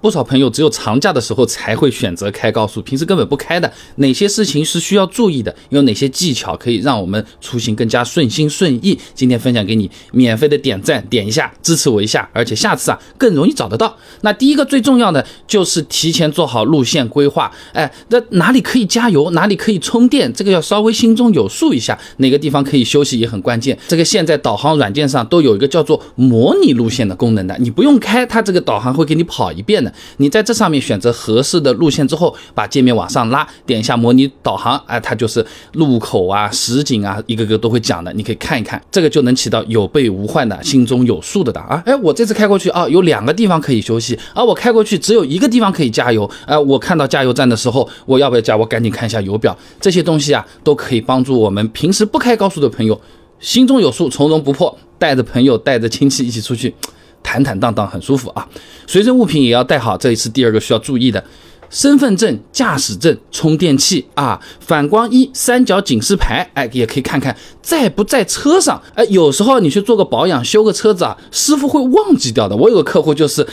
不少朋友只有长假的时候才会选择开高速，平时根本不开的。哪些事情是需要注意的？有哪些技巧可以让我们出行更加顺心顺意？今天分享给你，免费的点赞点一下，支持我一下，而且下次啊更容易找得到。那第一个最重要的就是提前做好路线规划。哎，那哪里可以加油，哪里可以充电，这个要稍微心中有数一下。哪个地方可以休息也很关键。这个现在导航软件上都有一个叫做模拟路线的功能的，你不用开，它这个导航会给你跑一遍的。你在这上面选择合适的路线之后，把界面往上拉，点一下模拟导航，哎，它就是路口啊、实景啊，一个个都会讲的，你可以看一看，这个就能起到有备无患的、心中有数的档啊。哎，我这次开过去啊，有两个地方可以休息，而我开过去只有一个地方可以加油，哎，我看到加油站的时候，我要不要加？我赶紧看一下油表，这些东西啊，都可以帮助我们平时不开高速的朋友心中有数，从容不迫，带着朋友、带着亲戚一起出去。坦坦荡荡，很舒服啊！随身物品也要带好，这也是第二个需要注意的：身份证、驾驶证、充电器啊，反光衣、三角警示牌，哎，也可以看看在不在车上。哎，有时候你去做个保养、修个车子啊，师傅会忘记掉的。我有个客户就是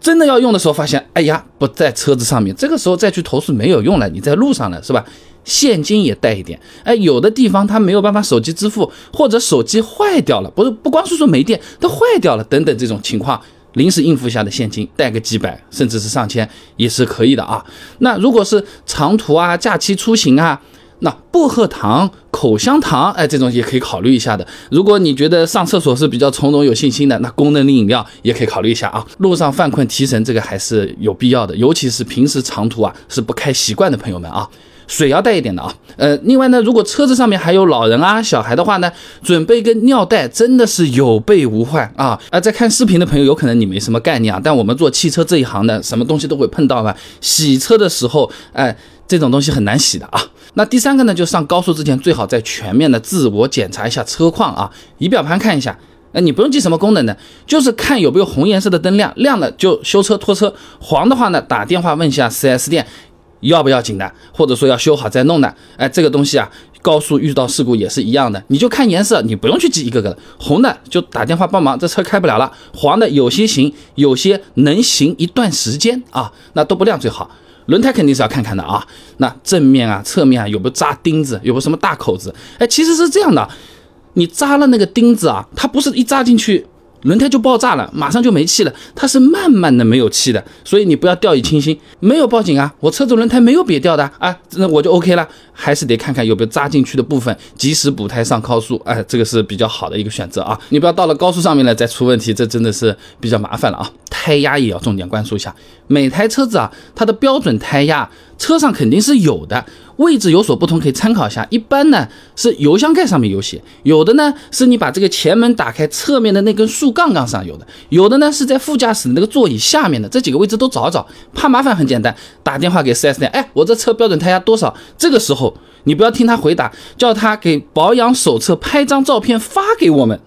真的要用的时候，发现哎呀不在车子上面，这个时候再去投诉没有用了，你在路上了是吧？现金也带一点，哎，有的地方他没有办法手机支付，或者手机坏掉了，不是不光是说没电，它坏掉了等等这种情况，临时应付下的现金带个几百，甚至是上千也是可以的啊。那如果是长途啊、假期出行啊，那薄荷糖、口香糖，哎，这种也可以考虑一下的。如果你觉得上厕所是比较从容有信心的，那功能的饮料也可以考虑一下啊。路上犯困提神，这个还是有必要的，尤其是平时长途啊是不开习惯的朋友们啊。水要带一点的啊，呃，另外呢，如果车子上面还有老人啊、小孩的话呢，准备一个尿袋真的是有备无患啊。啊，在看视频的朋友，有可能你没什么概念啊，但我们做汽车这一行的，什么东西都会碰到吧？洗车的时候，哎，这种东西很难洗的啊。那第三个呢，就上高速之前，最好再全面的自我检查一下车况啊，仪表盘看一下，哎，你不用记什么功能的，就是看有没有红颜色的灯亮，亮了就修车拖车，黄的话呢，打电话问一下 4S 店。要不要紧的，或者说要修好再弄的，哎，这个东西啊，高速遇到事故也是一样的，你就看颜色，你不用去记一个个的，红的就打电话帮忙，这车开不了了；黄的有些行，有些能行一段时间啊，那都不亮最好。轮胎肯定是要看看的啊，那正面啊、侧面啊有没有扎钉子，有没有什么大口子？哎，其实是这样的，你扎了那个钉子啊，它不是一扎进去。轮胎就爆炸了，马上就没气了。它是慢慢的没有气的，所以你不要掉以轻心。没有报警啊，我车子轮胎没有瘪掉的啊，那我就 OK 了。还是得看看有没有扎进去的部分，及时补胎上高速。哎，这个是比较好的一个选择啊。你不要到了高速上面了再出问题，这真的是比较麻烦了啊。胎压也要重点关注一下，每台车子啊，它的标准胎压车上肯定是有的。位置有所不同，可以参考一下。一般呢是油箱盖上面有写，有的呢是你把这个前门打开，侧面的那根竖杠杠上有的，有的呢是在副驾驶的那个座椅下面的。这几个位置都找找，怕麻烦很简单，打电话给 4S 店，哎，我这车标准胎压多少？这个时候你不要听他回答，叫他给保养手册拍张照片发给我们。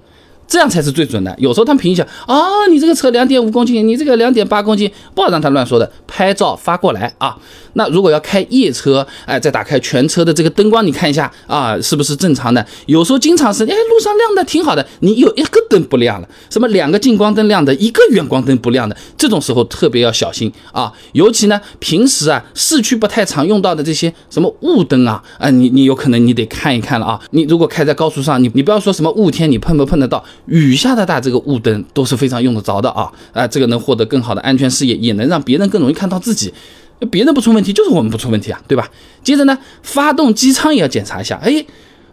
这样才是最准的。有时候他们评一下啊，你这个车两点五公斤，你这个两点八公斤，不好让他乱说的。拍照发过来啊。那如果要开夜车，哎，再打开全车的这个灯光，你看一下啊，是不是正常的？有时候经常是，哎，路上亮的挺好的，你有一个灯不亮了，什么两个近光灯亮的，一个远光灯不亮的，这种时候特别要小心啊。尤其呢，平时啊，市区不太常用到的这些什么雾灯啊，啊，你你有可能你得看一看了啊。你如果开在高速上，你你不要说什么雾天，你碰不碰得到？雨下的大，这个雾灯都是非常用得着的啊！啊，这个能获得更好的安全视野，也能让别人更容易看到自己。别人不出问题，就是我们不出问题啊，对吧？接着呢，发动机舱也要检查一下。哎，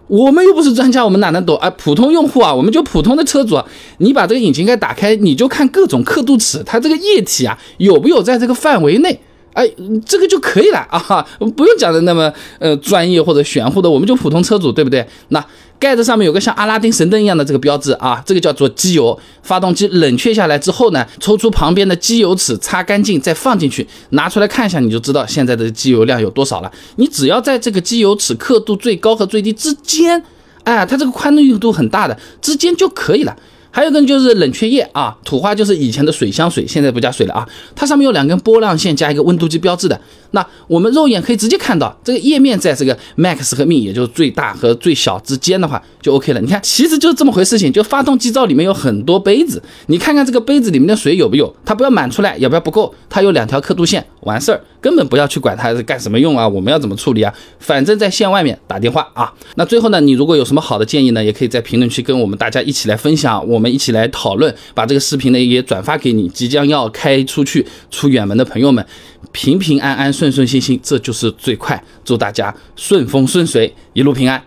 我们又不是专家，我们哪能懂？哎，普通用户啊，我们就普通的车主，你把这个引擎盖打开，你就看各种刻度尺，它这个液体啊有没有在这个范围内？哎，这个就可以了 啊，不用讲的那么呃专业或者玄乎的，我们就普通车主，对不对？那。盖子上面有个像阿拉丁神灯一样的这个标志啊，这个叫做机油。发动机冷却下来之后呢，抽出旁边的机油尺，擦干净再放进去，拿出来看一下，你就知道现在的机油量有多少了。你只要在这个机油尺刻度最高和最低之间，哎，它这个宽度硬度很大的之间就可以了。还有一个就是冷却液啊，土话就是以前的水箱水，现在不加水了啊。它上面有两根波浪线加一个温度计标志的，那我们肉眼可以直接看到这个页面在这个 max 和 min，也就是最大和最小之间的话就 OK 了。你看，其实就是这么回事情，就发动机罩里面有很多杯子，你看看这个杯子里面的水有没有，它不要满出来，要不要不够，它有两条刻度线，完事儿，根本不要去管它是干什么用啊，我们要怎么处理啊，反正在线外面打电话啊。那最后呢，你如果有什么好的建议呢，也可以在评论区跟我们大家一起来分享，我们一起来讨论，把这个视频呢也转发给你即将要开出去出远门的朋友们，平平安安、顺顺心心，这就是最快。祝大家顺风顺水，一路平安。